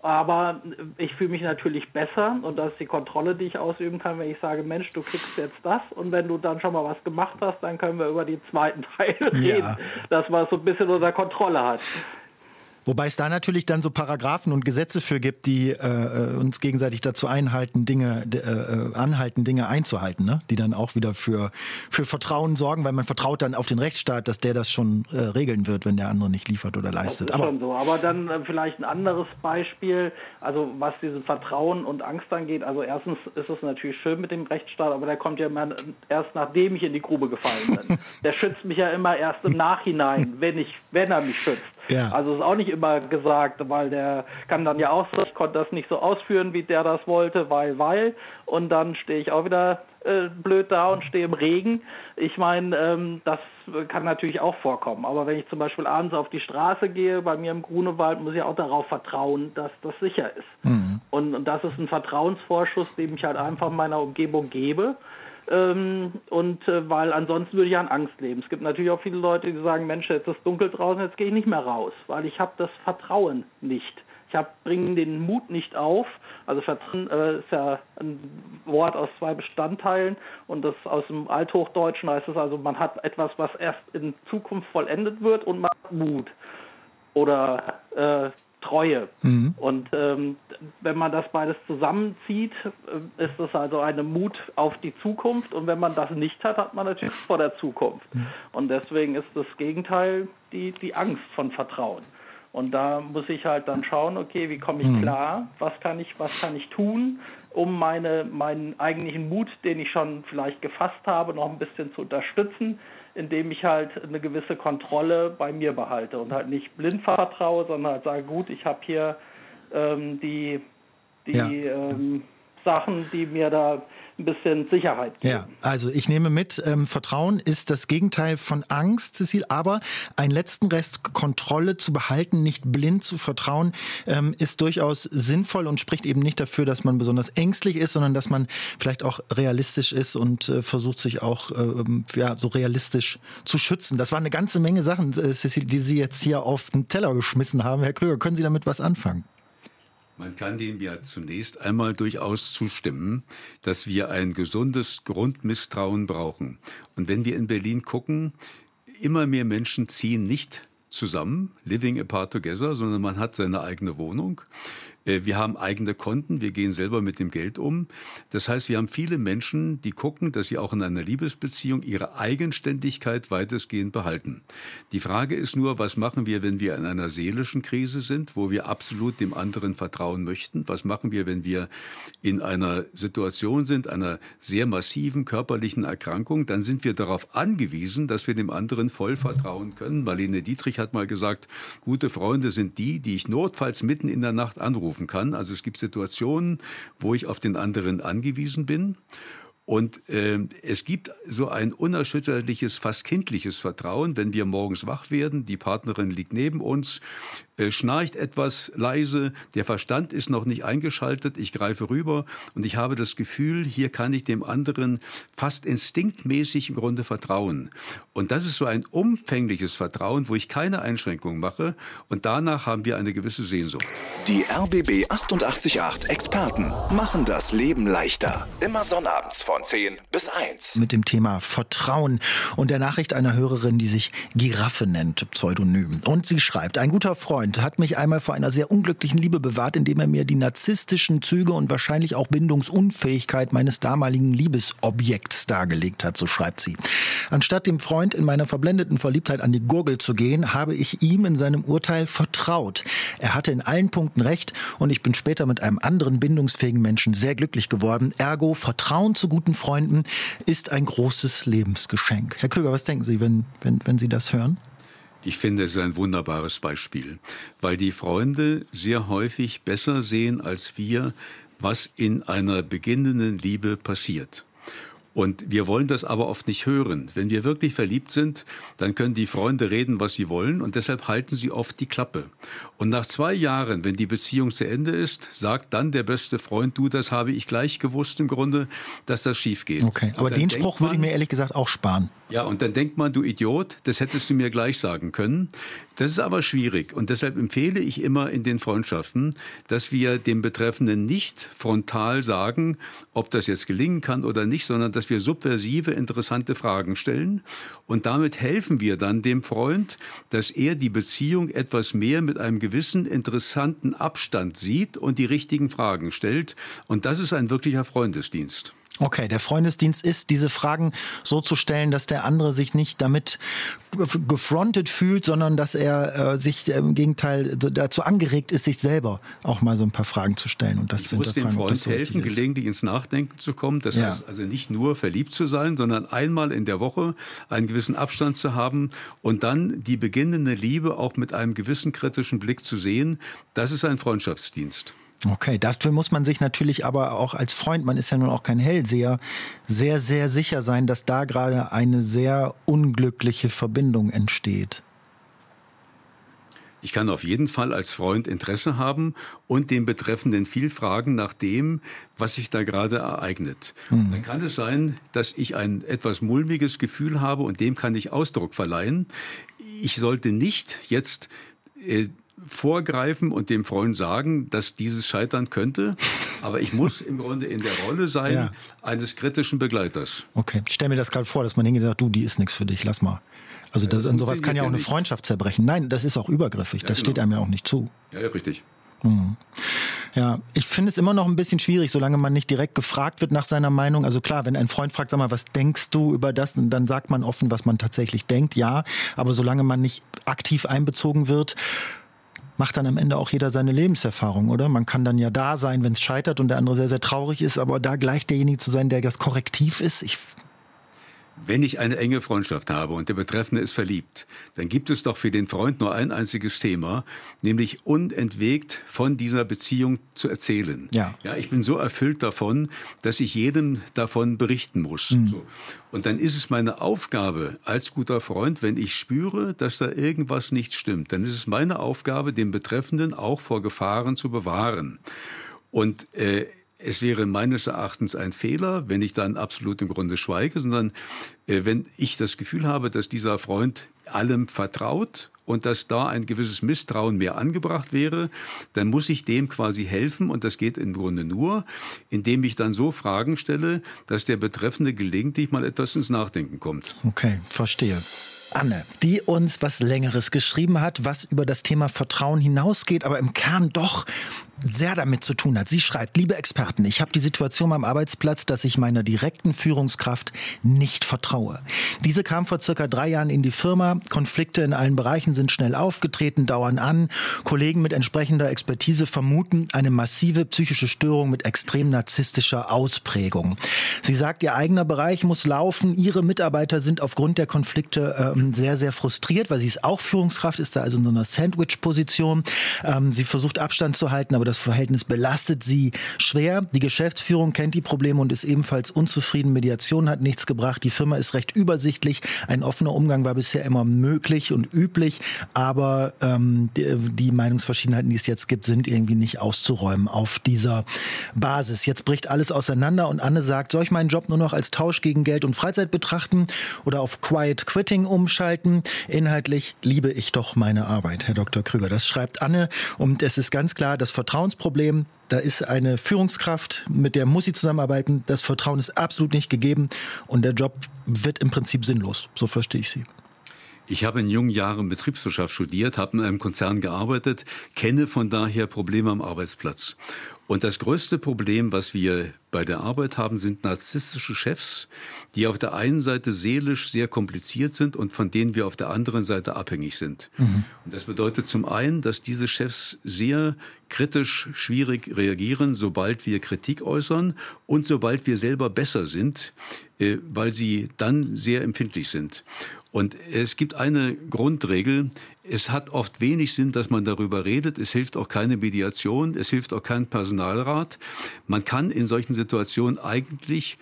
Aber ich fühle mich natürlich besser und das ist die Kontrolle, die ich ausüben kann, wenn ich sage, Mensch, du kriegst jetzt das und wenn du dann schon mal was gemacht hast, dann können wir über die zweiten Teile reden, ja. dass man es so ein bisschen unter Kontrolle hat. Wobei es da natürlich dann so Paragraphen und Gesetze für gibt, die äh, uns gegenseitig dazu einhalten, Dinge, äh, anhalten, Dinge einzuhalten, ne? die dann auch wieder für, für Vertrauen sorgen, weil man vertraut dann auf den Rechtsstaat, dass der das schon äh, regeln wird, wenn der andere nicht liefert oder leistet. Aber, schon so. Aber dann äh, vielleicht ein anderes Beispiel, also was dieses Vertrauen und Angst angeht. Also erstens ist es natürlich schön mit dem Rechtsstaat, aber der kommt ja immer erst nachdem ich in die Grube gefallen bin. der schützt mich ja immer erst im Nachhinein, wenn ich, wenn er mich schützt. Ja. Also ist auch nicht immer gesagt, weil der kann dann ja auch sagen, ich konnte das nicht so ausführen, wie der das wollte, weil, weil. Und dann stehe ich auch wieder äh, blöd da und stehe im Regen. Ich meine, ähm, das kann natürlich auch vorkommen. Aber wenn ich zum Beispiel abends auf die Straße gehe, bei mir im Grunewald, muss ich auch darauf vertrauen, dass das sicher ist. Mhm. Und, und das ist ein Vertrauensvorschuss, den ich halt einfach meiner Umgebung gebe. Ähm, und äh, weil ansonsten würde ich an Angst leben. Es gibt natürlich auch viele Leute, die sagen, Mensch, jetzt ist dunkel draußen, jetzt gehe ich nicht mehr raus, weil ich habe das Vertrauen nicht. Ich bringe den Mut nicht auf. Also Vertrauen äh, ist ja ein Wort aus zwei Bestandteilen und das aus dem Althochdeutschen heißt es also, man hat etwas, was erst in Zukunft vollendet wird und man hat Mut. Oder äh, Treue. Mhm. Und ähm, wenn man das beides zusammenzieht, äh, ist das also eine Mut auf die Zukunft. Und wenn man das nicht hat, hat man natürlich vor der Zukunft. Mhm. Und deswegen ist das Gegenteil die, die Angst von Vertrauen. Und da muss ich halt dann schauen, okay, wie komme ich mhm. klar? Was kann ich, was kann ich tun, um meine, meinen eigentlichen Mut, den ich schon vielleicht gefasst habe, noch ein bisschen zu unterstützen? Indem ich halt eine gewisse Kontrolle bei mir behalte und halt nicht blind vertraue, sondern halt sage, gut, ich habe hier ähm, die, die ja. ähm, Sachen, die mir da ein bisschen Sicherheit geben. Ja, also ich nehme mit, ähm, Vertrauen ist das Gegenteil von Angst, Cecil, aber einen letzten Rest Kontrolle zu behalten, nicht blind zu vertrauen, ähm, ist durchaus sinnvoll und spricht eben nicht dafür, dass man besonders ängstlich ist, sondern dass man vielleicht auch realistisch ist und äh, versucht sich auch äh, ja, so realistisch zu schützen. Das war eine ganze Menge Sachen, äh, Cecil, die Sie jetzt hier auf den Teller geschmissen haben. Herr Krüger, können Sie damit was anfangen? Man kann dem ja zunächst einmal durchaus zustimmen, dass wir ein gesundes Grundmisstrauen brauchen. Und wenn wir in Berlin gucken, immer mehr Menschen ziehen nicht zusammen, living apart together, sondern man hat seine eigene Wohnung. Äh, wir haben eigene Konten, wir gehen selber mit dem Geld um. Das heißt, wir haben viele Menschen, die gucken, dass sie auch in einer Liebesbeziehung ihre Eigenständigkeit weitestgehend behalten. Die Frage ist nur, was machen wir, wenn wir in einer seelischen Krise sind, wo wir absolut dem anderen vertrauen möchten? Was machen wir, wenn wir in einer Situation sind, einer sehr massiven körperlichen Erkrankung? Dann sind wir darauf angewiesen, dass wir dem anderen voll vertrauen können. Marlene Dietrich hat mal gesagt, gute Freunde sind die, die ich notfalls mitten in der Nacht anrufe rufen kann. Also es gibt Situationen, wo ich auf den anderen angewiesen bin. Und äh, es gibt so ein unerschütterliches, fast kindliches Vertrauen, wenn wir morgens wach werden, die Partnerin liegt neben uns, äh, schnarcht etwas leise, der Verstand ist noch nicht eingeschaltet, ich greife rüber und ich habe das Gefühl, hier kann ich dem anderen fast instinktmäßig im Grunde vertrauen. Und das ist so ein umfängliches Vertrauen, wo ich keine Einschränkungen mache und danach haben wir eine gewisse Sehnsucht. Die RBB 888 Experten machen das Leben leichter. Immer sonnabends von 10 bis 1. Mit dem Thema Vertrauen und der Nachricht einer Hörerin, die sich Giraffe nennt, Pseudonym. Und sie schreibt, ein guter Freund hat mich einmal vor einer sehr unglücklichen Liebe bewahrt, indem er mir die narzisstischen Züge und wahrscheinlich auch Bindungsunfähigkeit meines damaligen Liebesobjekts dargelegt hat, so schreibt sie. Anstatt dem Freund in meiner verblendeten Verliebtheit an die Gurgel zu gehen, habe ich ihm in seinem Urteil vertraut. Er hatte in allen Punkten recht und ich bin später mit einem anderen bindungsfähigen Menschen sehr glücklich geworden. Ergo, Vertrauen zu guten Freunden ist ein großes Lebensgeschenk. Herr Krüger, was denken Sie, wenn, wenn, wenn Sie das hören? Ich finde es ein wunderbares Beispiel, weil die Freunde sehr häufig besser sehen als wir, was in einer beginnenden Liebe passiert. Und wir wollen das aber oft nicht hören. Wenn wir wirklich verliebt sind, dann können die Freunde reden, was sie wollen und deshalb halten sie oft die Klappe. Und nach zwei Jahren, wenn die Beziehung zu Ende ist, sagt dann der beste Freund, du, das habe ich gleich gewusst im Grunde, dass das schief geht. Okay, aber den Spruch würde ich mir ehrlich gesagt auch sparen. Ja, und dann denkt man, du Idiot, das hättest du mir gleich sagen können. Das ist aber schwierig. Und deshalb empfehle ich immer in den Freundschaften, dass wir dem Betreffenden nicht frontal sagen, ob das jetzt gelingen kann oder nicht, sondern dass wir subversive, interessante Fragen stellen. Und damit helfen wir dann dem Freund, dass er die Beziehung etwas mehr mit einem gewissen interessanten Abstand sieht und die richtigen Fragen stellt. Und das ist ein wirklicher Freundesdienst. Okay, der Freundesdienst ist, diese Fragen so zu stellen, dass der andere sich nicht damit gefrontet fühlt, sondern dass er äh, sich im Gegenteil dazu angeregt ist, sich selber auch mal so ein paar Fragen zu stellen und das ich zu muss dem Freund so helfen, gelegentlich ins Nachdenken zu kommen. Das ja. heißt also nicht nur verliebt zu sein, sondern einmal in der Woche einen gewissen Abstand zu haben und dann die beginnende Liebe auch mit einem gewissen kritischen Blick zu sehen. Das ist ein Freundschaftsdienst. Okay, dafür muss man sich natürlich aber auch als Freund, man ist ja nun auch kein Hellseher, sehr, sehr sicher sein, dass da gerade eine sehr unglückliche Verbindung entsteht. Ich kann auf jeden Fall als Freund Interesse haben und den Betreffenden viel fragen nach dem, was sich da gerade ereignet. Mhm. Dann kann es sein, dass ich ein etwas mulmiges Gefühl habe und dem kann ich Ausdruck verleihen. Ich sollte nicht jetzt äh, vorgreifen und dem Freund sagen, dass dieses scheitern könnte. Aber ich muss im Grunde in der Rolle sein ja. eines kritischen Begleiters. Okay, ich stelle mir das gerade vor, dass man hingeht und sagt, du, die ist nichts für dich, lass mal. Also das, das sowas kann ja auch eine Freundschaft zerbrechen. Nein, das ist auch übergriffig. Ja, das genau. steht einem ja auch nicht zu. Ja, ja richtig. Mhm. Ja, ich finde es immer noch ein bisschen schwierig, solange man nicht direkt gefragt wird nach seiner Meinung. Also klar, wenn ein Freund fragt, sag mal, was denkst du über das? Dann sagt man offen, was man tatsächlich denkt, ja. Aber solange man nicht aktiv einbezogen wird, macht dann am Ende auch jeder seine Lebenserfahrung, oder? Man kann dann ja da sein, wenn es scheitert und der andere sehr, sehr traurig ist, aber da gleich derjenige zu sein, der das Korrektiv ist, ich wenn ich eine enge Freundschaft habe und der Betreffende ist verliebt, dann gibt es doch für den Freund nur ein einziges Thema, nämlich unentwegt von dieser Beziehung zu erzählen. Ja. ja ich bin so erfüllt davon, dass ich jedem davon berichten muss. Mhm. So. Und dann ist es meine Aufgabe als guter Freund, wenn ich spüre, dass da irgendwas nicht stimmt, dann ist es meine Aufgabe, den Betreffenden auch vor Gefahren zu bewahren. Und äh, es wäre meines Erachtens ein Fehler, wenn ich dann absolut im Grunde schweige, sondern äh, wenn ich das Gefühl habe, dass dieser Freund allem vertraut und dass da ein gewisses Misstrauen mehr angebracht wäre, dann muss ich dem quasi helfen und das geht im Grunde nur, indem ich dann so Fragen stelle, dass der Betreffende gelegentlich mal etwas ins Nachdenken kommt. Okay, verstehe. Anne, die uns was Längeres geschrieben hat, was über das Thema Vertrauen hinausgeht, aber im Kern doch sehr damit zu tun hat. Sie schreibt, liebe Experten, ich habe die Situation am Arbeitsplatz, dass ich meiner direkten Führungskraft nicht vertraue. Diese kam vor circa drei Jahren in die Firma. Konflikte in allen Bereichen sind schnell aufgetreten, dauern an. Kollegen mit entsprechender Expertise vermuten eine massive psychische Störung mit extrem narzisstischer Ausprägung. Sie sagt, ihr eigener Bereich muss laufen. Ihre Mitarbeiter sind aufgrund der Konflikte ähm, sehr, sehr frustriert, weil sie ist auch Führungskraft, ist da also in so einer Sandwich-Position. Ähm, sie versucht Abstand zu halten, aber das Verhältnis belastet sie schwer. Die Geschäftsführung kennt die Probleme und ist ebenfalls unzufrieden. Mediation hat nichts gebracht. Die Firma ist recht übersichtlich. Ein offener Umgang war bisher immer möglich und üblich, aber ähm, die, die Meinungsverschiedenheiten, die es jetzt gibt, sind irgendwie nicht auszuräumen auf dieser Basis. Jetzt bricht alles auseinander und Anne sagt, soll ich meinen Job nur noch als Tausch gegen Geld und Freizeit betrachten oder auf Quiet Quitting umschalten? Inhaltlich liebe ich doch meine Arbeit, Herr Dr. Krüger. Das schreibt Anne und es ist ganz klar, das Vertrauen Vertrauensproblem. Da ist eine Führungskraft, mit der muss sie zusammenarbeiten. Das Vertrauen ist absolut nicht gegeben und der Job wird im Prinzip sinnlos. So verstehe ich sie. Ich habe in jungen Jahren Betriebswirtschaft studiert, habe in einem Konzern gearbeitet, kenne von daher Probleme am Arbeitsplatz. Und das größte Problem, was wir bei der Arbeit haben, sind narzisstische Chefs, die auf der einen Seite seelisch sehr kompliziert sind und von denen wir auf der anderen Seite abhängig sind. Mhm. Und das bedeutet zum einen, dass diese Chefs sehr kritisch, schwierig reagieren, sobald wir Kritik äußern und sobald wir selber besser sind, äh, weil sie dann sehr empfindlich sind. Und es gibt eine Grundregel, es hat oft wenig Sinn, dass man darüber redet. Es hilft auch keine Mediation, es hilft auch kein Personalrat. Man kann in solchen Situationen eigentlich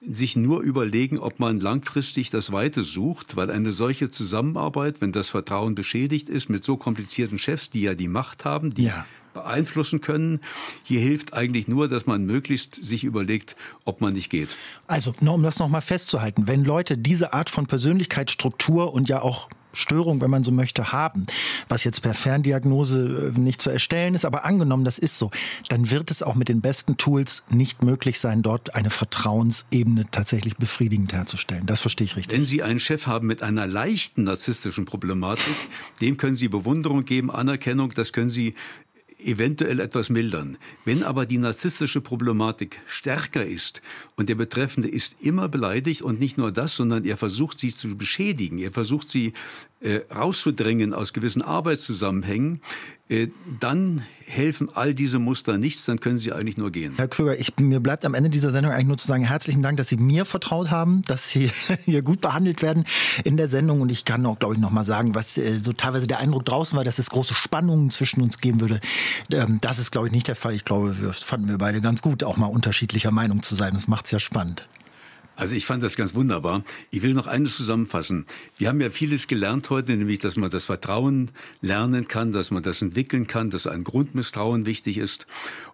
sich nur überlegen, ob man langfristig das Weite sucht, weil eine solche Zusammenarbeit, wenn das Vertrauen beschädigt ist, mit so komplizierten Chefs, die ja die Macht haben, die ja beeinflussen können. Hier hilft eigentlich nur, dass man möglichst sich überlegt, ob man nicht geht. Also, um das nochmal festzuhalten, wenn Leute diese Art von Persönlichkeitsstruktur und ja auch Störung, wenn man so möchte, haben, was jetzt per Ferndiagnose äh, nicht zu erstellen ist, aber angenommen, das ist so, dann wird es auch mit den besten Tools nicht möglich sein, dort eine Vertrauensebene tatsächlich befriedigend herzustellen. Das verstehe ich richtig. Wenn Sie einen Chef haben mit einer leichten narzisstischen Problematik, dem können Sie Bewunderung geben, Anerkennung, das können Sie eventuell etwas mildern. Wenn aber die narzisstische Problematik stärker ist und der Betreffende ist immer beleidigt und nicht nur das, sondern er versucht sie zu beschädigen, er versucht sie äh, rauszudrängen aus gewissen Arbeitszusammenhängen, äh, dann helfen all diese Muster nichts, dann können sie eigentlich nur gehen. Herr Krüger, ich, mir bleibt am Ende dieser Sendung eigentlich nur zu sagen, herzlichen Dank, dass Sie mir vertraut haben, dass Sie hier gut behandelt werden in der Sendung. Und ich kann auch, glaube ich, noch mal sagen, was äh, so teilweise der Eindruck draußen war, dass es große Spannungen zwischen uns geben würde. Ähm, das ist, glaube ich, nicht der Fall. Ich glaube, wir fanden wir beide ganz gut, auch mal unterschiedlicher Meinung zu sein. Das macht es ja spannend. Also ich fand das ganz wunderbar. Ich will noch eines zusammenfassen. Wir haben ja vieles gelernt heute, nämlich, dass man das Vertrauen lernen kann, dass man das entwickeln kann, dass ein Grundmisstrauen wichtig ist.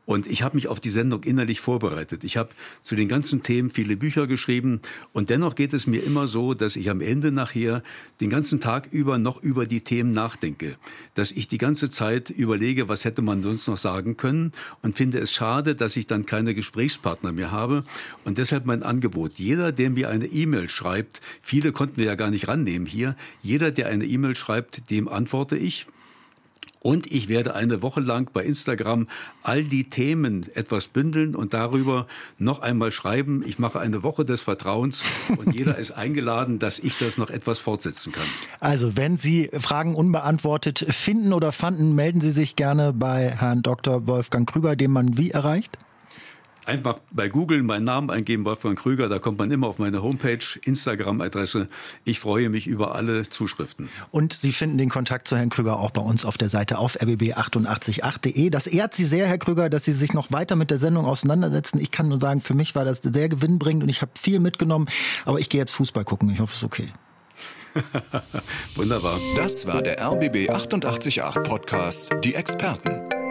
Und ich habe mich auf die Sendung innerlich vorbereitet. Ich habe zu den ganzen Themen viele Bücher geschrieben. Und dennoch geht es mir immer so, dass ich am Ende nachher den ganzen Tag über noch über die Themen nachdenke. Dass ich die ganze Zeit überlege, was hätte man sonst noch sagen können. Und finde es schade, dass ich dann keine Gesprächspartner mehr habe. Und deshalb mein Angebot. Jeder, der mir eine E-Mail schreibt, viele konnten wir ja gar nicht rannehmen hier. Jeder, der eine E-Mail schreibt, dem antworte ich. Und ich werde eine Woche lang bei Instagram all die Themen etwas bündeln und darüber noch einmal schreiben. Ich mache eine Woche des Vertrauens und jeder ist eingeladen, dass ich das noch etwas fortsetzen kann. Also, wenn Sie Fragen unbeantwortet finden oder fanden, melden Sie sich gerne bei Herrn Dr. Wolfgang Krüger, den man wie erreicht? Einfach bei Google meinen Namen eingeben, Wolfgang Krüger, da kommt man immer auf meine Homepage, Instagram-Adresse. Ich freue mich über alle Zuschriften. Und Sie finden den Kontakt zu Herrn Krüger auch bei uns auf der Seite auf rbb888.de. Das ehrt Sie sehr, Herr Krüger, dass Sie sich noch weiter mit der Sendung auseinandersetzen. Ich kann nur sagen, für mich war das sehr gewinnbringend und ich habe viel mitgenommen. Aber ich gehe jetzt Fußball gucken. Ich hoffe, es ist okay. Wunderbar. Das war der RBB 888 Podcast, die Experten.